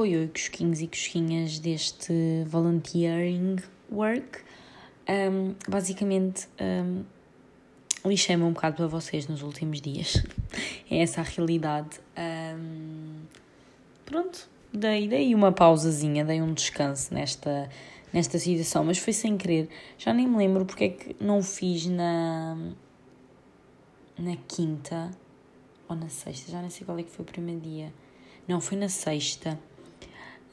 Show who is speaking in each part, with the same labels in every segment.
Speaker 1: Oi, oi, cosquinhos e cosquinhas deste volunteering work. Um, basicamente, um, lixei-me um bocado para vocês nos últimos dias. é essa a realidade. Um, pronto, dei, dei uma pausazinha, dei um descanso nesta, nesta situação, mas foi sem querer. Já nem me lembro porque é que não fiz na, na quinta ou na sexta, já nem sei qual é que foi o primeiro dia. Não, foi na sexta.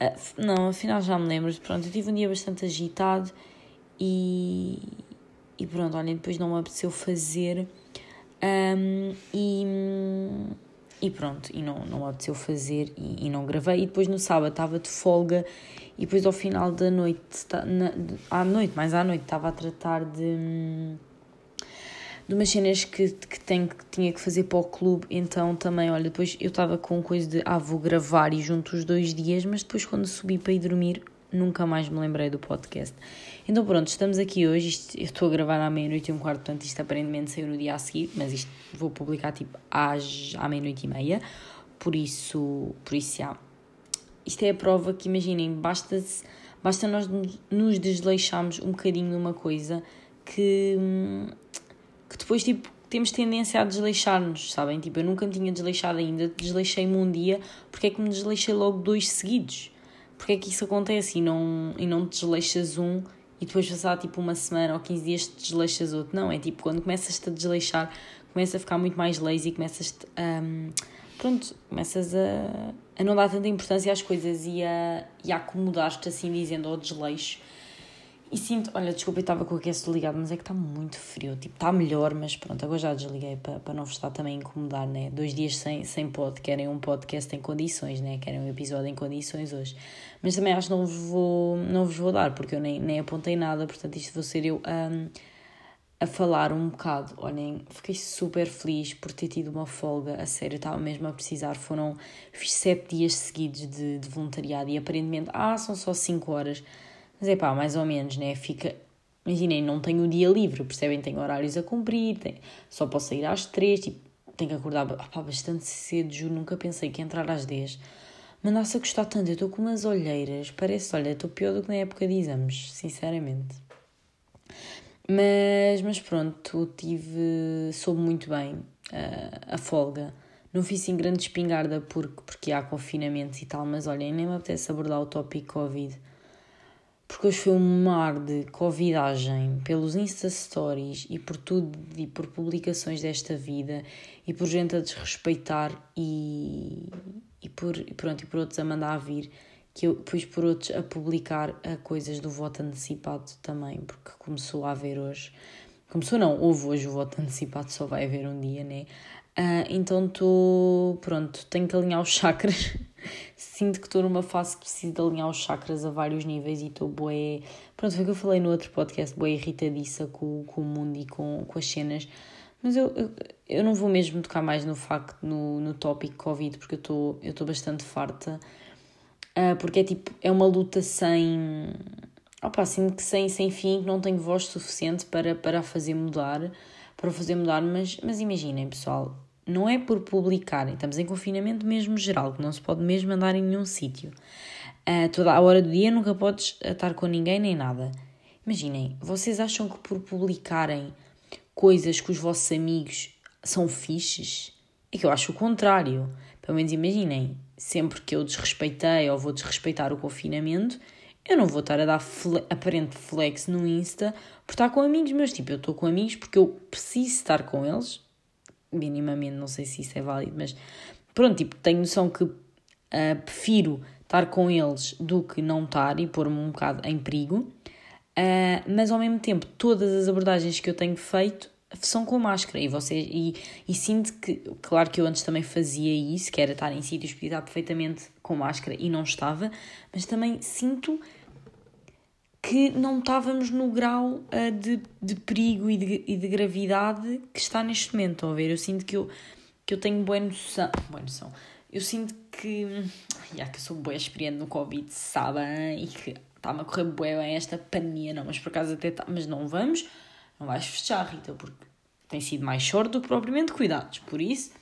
Speaker 1: Uh, não, afinal já me lembro. Pronto, eu tive um dia bastante agitado e, e pronto, olhem, depois não me apeteceu fazer. Um, e, e pronto, e não, não me apeteceu fazer e, e não gravei. E depois no sábado estava de folga e depois ao final da noite, na, à noite, mais à noite, estava a tratar de de umas cenas que, que, que tinha que fazer para o clube, então também, olha, depois eu estava com coisa de, ah, vou gravar e junto os dois dias, mas depois quando subi para ir dormir, nunca mais me lembrei do podcast. Então pronto, estamos aqui hoje, isto, eu estou a gravar à meia-noite e um quarto, portanto isto aparentemente saiu no dia a seguir, mas isto vou publicar tipo às, à meia-noite e meia, por isso, por isso já. Isto é a prova que, imaginem, basta, basta nós nos desleixarmos um bocadinho numa coisa que hum, que depois, tipo, temos tendência a desleixar-nos, sabem? Tipo, eu nunca me tinha desleixado ainda, desleixei-me um dia, porque é que me desleixei logo dois seguidos? Porque é que isso acontece e não, e não te desleixas um e depois passar tipo uma semana ou 15 dias te desleixas outro? Não, é tipo, quando começas-te a desleixar, começas a ficar muito mais lazy, começas a. Um, pronto, começas a, a não dar tanta importância às coisas e a, e a acomodar-te assim dizendo ao desleixo e sinto, olha, desculpa, eu estava com o aquecedor ligado, mas é que está muito frio. Tipo, está melhor, mas pronto, agora já desliguei para, para não vos estar também a incomodar, né? Dois dias sem, sem pod, querem um podcast em condições, né? Querem um episódio em condições hoje. Mas também acho que não vos vou, não vos vou dar, porque eu nem, nem apontei nada, portanto isto vou ser eu um, a falar um bocado. Olhem, fiquei super feliz por ter tido uma folga, a sério, estava mesmo a precisar. Foram, fiz sete dias seguidos de, de voluntariado e aparentemente, ah, são só cinco horas mas é pá, mais ou menos, né? Fica. Imaginem, não tenho o dia livre, percebem? Tenho horários a cumprir, tenho... só posso sair às três, tipo, tenho que acordar pá, bastante cedo, juro, nunca pensei que ia entrar às 10. Mas nossa, gostar tanto, eu estou com umas olheiras, parece, olha, estou pior do que na época de exames, sinceramente. Mas, mas pronto, tive, soube muito bem uh, a folga. Não fiz em grande espingarda porque, porque há confinamento e tal, mas olhem, nem me apetece abordar o tópico Covid porque hoje foi um mar de covidagem pelos Insta Stories e por tudo e por publicações desta vida e por gente a desrespeitar e, e, por, e pronto, e por outros a mandar a vir que eu depois por outros a publicar a coisas do voto antecipado também, porque começou a haver hoje. Começou não, houve hoje o voto antecipado, só vai haver um dia, né? Uh, então estou, pronto, tenho que alinhar os chakras sinto que estou numa fase que preciso de alinhar os chakras a vários níveis e estou bué... Pronto, foi o que eu falei no outro podcast, bué irritadiça com, com o mundo e com, com as cenas. Mas eu, eu, eu não vou mesmo tocar mais no facto, no, no tópico Covid, porque eu estou eu bastante farta. Uh, porque é tipo, é uma luta sem... Opa, sinto que sem, sem fim, que não tenho voz suficiente para, para fazer mudar, para fazer mudar, mas, mas imaginem, pessoal, não é por publicarem, estamos em confinamento mesmo geral, que não se pode mesmo andar em nenhum sítio. Uh, toda a hora do dia nunca podes estar com ninguém nem nada. Imaginem, vocês acham que por publicarem coisas que os vossos amigos são fixes? É que eu acho o contrário. Pelo menos imaginem, sempre que eu desrespeitei ou vou desrespeitar o confinamento, eu não vou estar a dar fle aparente flex no Insta por estar com amigos meus. Tipo, eu estou com amigos porque eu preciso estar com eles minimamente, não sei se isso é válido, mas pronto, tipo, tenho noção que uh, prefiro estar com eles do que não estar e pôr-me um bocado em perigo, uh, mas ao mesmo tempo, todas as abordagens que eu tenho feito são com máscara e você e, e sinto que, claro que eu antes também fazia isso, que era estar em sítios que estar perfeitamente com máscara e não estava, mas também sinto que não estávamos no grau uh, de, de perigo e de, e de gravidade que está neste momento, a ver? Eu sinto que eu, que eu tenho boa noção, boa noção, eu sinto que, já que eu sou boa experiente no Covid, sabem, e que está-me a correr boa bem esta pandemia, não, mas por acaso até está, mas não vamos, não vais fechar, Rita, porque tem sido mais short do que propriamente cuidados, por isso,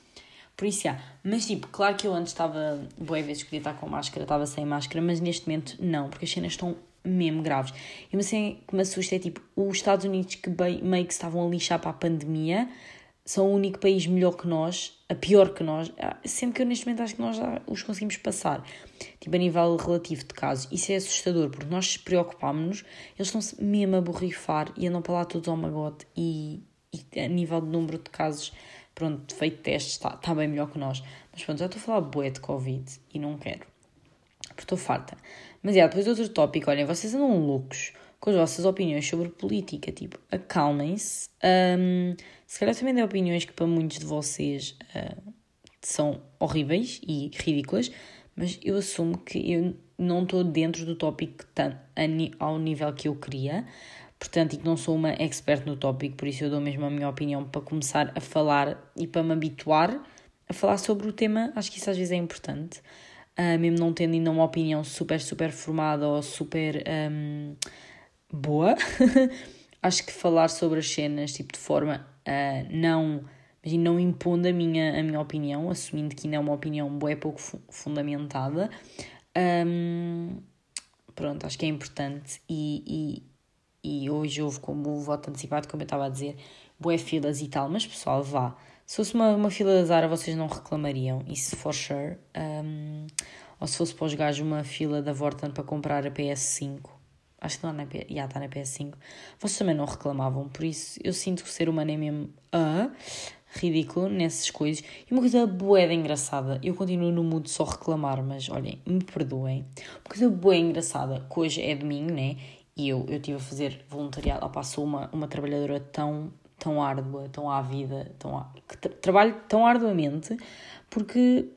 Speaker 1: Por isso, há. Mas, tipo, claro que eu antes estava, boas vezes podia estar com máscara, estava sem máscara, mas neste momento não, porque as cenas estão mesmo graves. E uma cena que me assusta é, tipo, os Estados Unidos que meio que estavam a lixar para a pandemia, são o único país melhor que nós, a pior que nós, ah, sendo que eu neste momento acho que nós já os conseguimos passar, tipo a nível relativo de casos. Isso é assustador, porque nós preocupámos-nos, eles estão-se mesmo a borrifar e andam para lá todos ao magote e, e a nível de número de casos, pronto, feito testes, está, bem melhor que nós. Mas pronto, já estou a falar bué de Covid e não quero, porque estou farta. Mas é, depois outro tópico, olhem, vocês andam loucos com as vossas opiniões sobre política, tipo, acalmem-se. Um, se calhar também dê opiniões que para muitos de vocês uh, são horríveis e ridículas, mas eu assumo que eu não estou dentro do tópico ao nível que eu queria, portanto, e que não sou uma expert no tópico, por isso eu dou mesmo a minha opinião para começar a falar e para me habituar a falar sobre o tema, acho que isso às vezes é importante. Uh, mesmo não tendo ainda uma opinião super, super formada ou super um, boa, acho que falar sobre as cenas tipo, de forma uh, não, imagina, não impondo a minha, a minha opinião, assumindo que ainda é uma opinião boa, pouco fundamentada. Um, pronto, acho que é importante e, e, e hoje houve como voto antecipado, como eu estava a dizer, boé filas e tal, mas pessoal, vá. Se fosse uma, uma fila da Zara, vocês não reclamariam, isso for sure. Um, ou se fosse para os gajos uma fila da Vorten para comprar a PS5, acho que não na, já está na PS5, vocês também não reclamavam, por isso eu sinto que o ser humano é mesmo uh, ridículo nessas coisas. E uma coisa boeda engraçada, eu continuo no mood só reclamar, mas olhem, me perdoem. Uma coisa boa engraçada, que hoje é domingo, né? E eu, eu estive a fazer voluntariado, lá passou uma, uma trabalhadora tão, tão árdua, tão ávida, tão, que tra trabalho tão arduamente, porque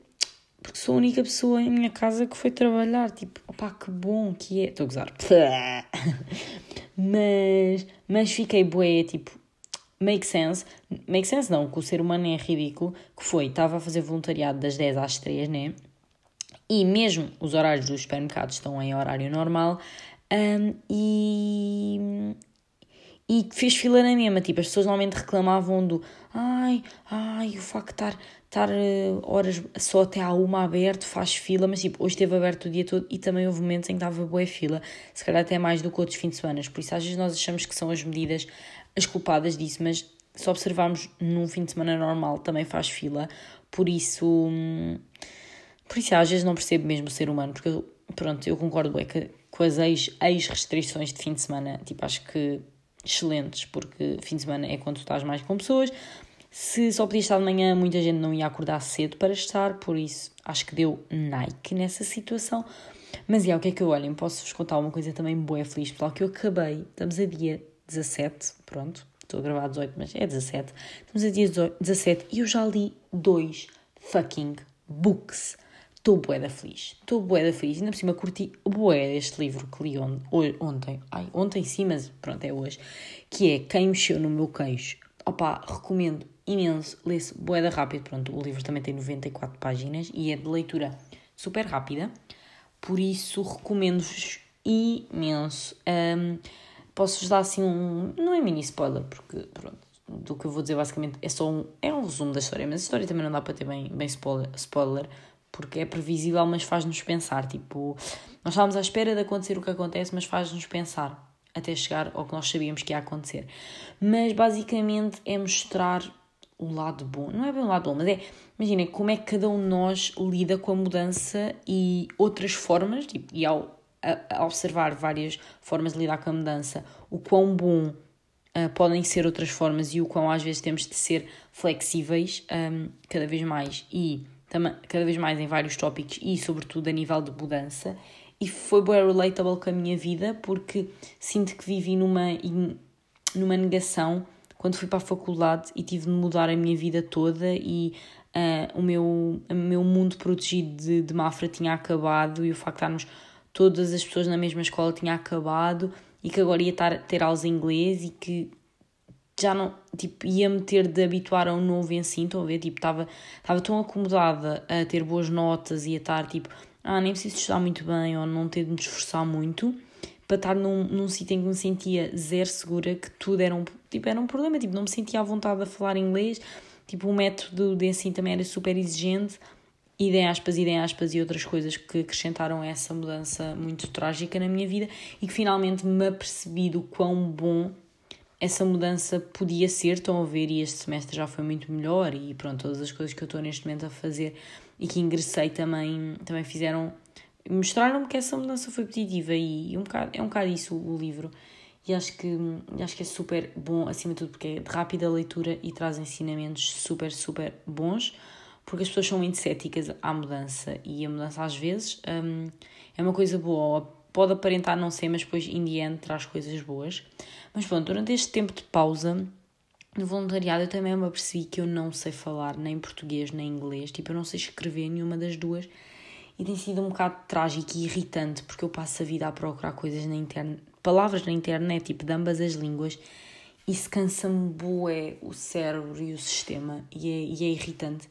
Speaker 1: porque sou a única pessoa em minha casa que foi trabalhar. Tipo, opá, que bom que é. Estou a gozar. mas, mas fiquei boé, tipo, make sense. Make sense não, que o ser humano é ridículo. Que foi, estava a fazer voluntariado das 10 às 3, né? E mesmo os horários dos supermercados estão em horário normal. Um, e e fez fila na mesma, tipo, as pessoas normalmente reclamavam do ai, ai, o facto de estar, estar uh, horas só até à uma aberto faz fila, mas tipo, hoje esteve aberto o dia todo e também houve momentos em que estava boa fila, se calhar até mais do que outros fins de semana, por isso às vezes nós achamos que são as medidas as culpadas disso, mas se observarmos num fim de semana normal também faz fila, por isso, hum, por isso às vezes não percebo mesmo o ser humano, porque pronto, eu concordo é que com as ex-restrições de fim de semana, tipo, acho que excelentes, porque fim de semana é quando tu estás mais com pessoas. Se só podias estar de manhã, muita gente não ia acordar cedo para estar, por isso acho que deu Nike nessa situação. Mas é, o que é que eu olhem? Posso-vos contar uma coisa também boa feliz, pessoal, que eu acabei, estamos a dia 17, pronto, estou a gravar 18, mas é 17, estamos a dia 17 e eu já li dois fucking books. Estou bué da feliz. Estou bué da feliz. Ainda por cima curti bué deste livro que li on, ontem. Ai, ontem sim, mas pronto, é hoje. Que é Quem Mexeu no Meu Queixo. Opa, recomendo imenso. Lê-se bué da rápido. Pronto, o livro também tem 94 páginas e é de leitura super rápida. Por isso, recomendo-vos imenso. Um, Posso-vos dar assim um... Não é mini spoiler, porque pronto, do que eu vou dizer basicamente é só um... É um resumo da história, mas a história também não dá para ter bem, bem spoiler, spoiler porque é previsível, mas faz-nos pensar. Tipo, nós estávamos à espera de acontecer o que acontece, mas faz-nos pensar até chegar ao que nós sabíamos que ia acontecer. Mas basicamente é mostrar o lado bom. Não é bem o lado bom, mas é, imagina como é que cada um de nós lida com a mudança e outras formas, tipo, e ao a, observar várias formas de lidar com a mudança, o quão bom uh, podem ser outras formas e o quão às vezes temos de ser flexíveis um, cada vez mais e cada vez mais em vários tópicos e, sobretudo, a nível de mudança. E foi bem relatable com a minha vida porque sinto que vivi numa, numa negação quando fui para a faculdade e tive de mudar a minha vida toda e uh, o, meu, o meu mundo protegido de, de Mafra tinha acabado e o facto de estarmos todas as pessoas na mesma escola tinha acabado e que agora ia estar, ter aulas em inglês e que já não, tipo, ia-me ter de habituar a um novo ensino, estão a ver? Tipo, estava tão acomodada a ter boas notas e a estar, tipo, ah, nem preciso estudar muito bem ou não ter de me esforçar muito para estar num, num sítio em que me sentia zero segura, que tudo era um, tipo, era um problema, tipo, não me sentia à vontade a falar inglês. Tipo, o método de ensino também era super exigente, de aspas, de aspas, e outras coisas que acrescentaram essa mudança muito trágica na minha vida, e que finalmente me apercebi do quão bom essa mudança podia ser, estão a ver, e este semestre já foi muito melhor, e pronto, todas as coisas que eu estou neste momento a fazer e que ingressei também, também fizeram, mostraram-me que essa mudança foi positiva, e um bocado, é um bocado isso o livro, e acho que, acho que é super bom, acima de tudo, porque é de rápida leitura e traz ensinamentos super, super bons, porque as pessoas são muito céticas à mudança, e a mudança às vezes hum, é uma coisa boa, pode aparentar não ser, mas depois, in traz coisas boas. Mas pronto, durante este tempo de pausa no voluntariado eu também me apercebi que eu não sei falar nem português nem inglês, tipo, eu não sei escrever nenhuma das duas. E tem sido um bocado trágico e irritante porque eu passo a vida a procurar coisas na internet, palavras na internet, tipo, de ambas as línguas. E se cansa-me bué o cérebro e o sistema. E é, e é irritante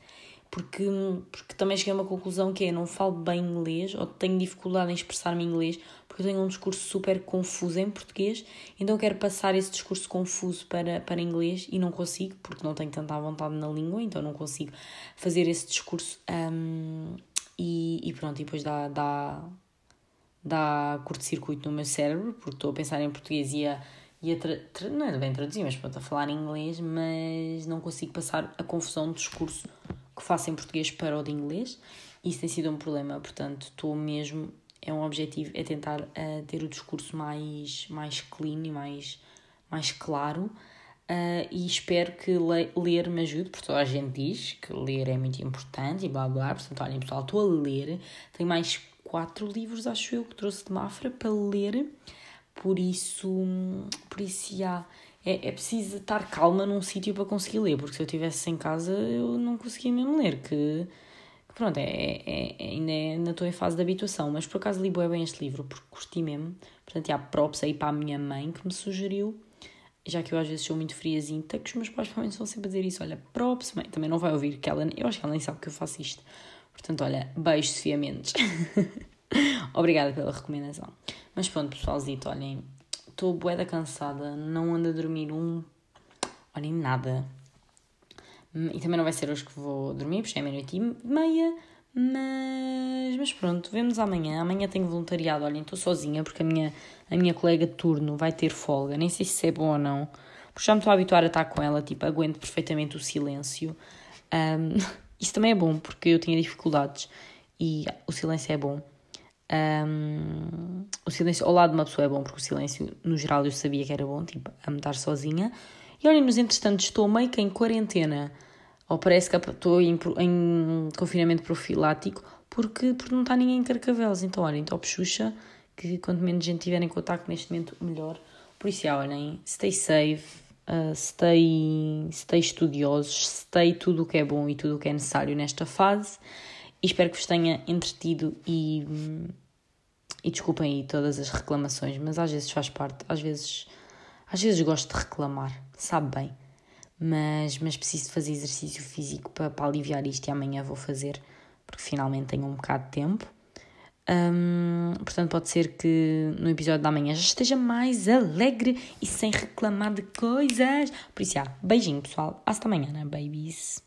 Speaker 1: porque, porque também cheguei a uma conclusão que é não falo bem inglês ou tenho dificuldade em expressar-me em inglês porque eu tenho um discurso super confuso em português, então eu quero passar esse discurso confuso para, para inglês e não consigo, porque não tenho tanta vontade na língua, então não consigo fazer esse discurso um, e, e pronto, e depois dá, dá, dá curto-circuito no meu cérebro, porque estou a pensar em português e a, e não é bem traduzir, mas pronto, a falar em inglês, mas não consigo passar a confusão do discurso que faço em português para o de inglês. Isso tem sido um problema, portanto, estou mesmo. É um objetivo, é tentar uh, ter o discurso mais, mais clean e mais, mais claro. Uh, e espero que le ler me ajude, porque toda a gente diz que ler é muito importante e blá blá. Portanto, olhem pessoal, estou a ler. Tenho mais quatro livros, acho eu, que trouxe de Mafra para ler. Por isso, por isso já é, é preciso estar calma num sítio para conseguir ler, porque se eu estivesse em casa eu não conseguia mesmo ler, que, que pronto, é, é, é, ainda, é, ainda estou em fase de habituação, mas por acaso li bem este livro, porque curti mesmo, portanto há props aí para a minha mãe que me sugeriu, já que eu às vezes sou muito friazinha, que os meus pais provavelmente vão sempre dizer isso, olha, props, mãe, também não vai ouvir, que ela, eu acho que ela nem sabe que eu faço isto, portanto olha, beijo Sofia Mendes. Obrigada pela recomendação. Mas pronto, pessoalzito, olhem, estou bué cansada, não ando a dormir um. Olhem, nada. E também não vai ser hoje que vou dormir, porque é meia-noite e meia. Mas, mas pronto, vemos amanhã. Amanhã tenho voluntariado. Olhem, estou sozinha porque a minha, a minha colega de turno vai ter folga. Nem sei se isso é bom ou não. Porque já me estou a habituar a estar com ela. Tipo, aguento perfeitamente o silêncio. Um, isso também é bom porque eu tinha dificuldades e o silêncio é bom. Um, o silêncio ao lado de uma pessoa é bom, porque o silêncio, no geral, eu sabia que era bom, tipo, a me estar sozinha. E olhem, nos entretanto, estou meio que em quarentena, ou parece que estou em, em confinamento profilático, porque, porque não está ninguém em Carcavelos. Então, olhem, top Xuxa, que quanto menos gente tiver em contato neste momento, melhor. Por isso, olhem, stay safe, uh, stay, stay estudiosos, stay tudo o que é bom e tudo o que é necessário nesta fase. E espero que vos tenha entretido e, e desculpem aí todas as reclamações, mas às vezes faz parte, às vezes, às vezes gosto de reclamar, sabe bem. Mas, mas preciso fazer exercício físico para, para aliviar isto e amanhã vou fazer, porque finalmente tenho um bocado de tempo. Um, portanto, pode ser que no episódio da manhã já esteja mais alegre e sem reclamar de coisas. Por isso, já, beijinho, pessoal. Hasta amanhã, né, babies?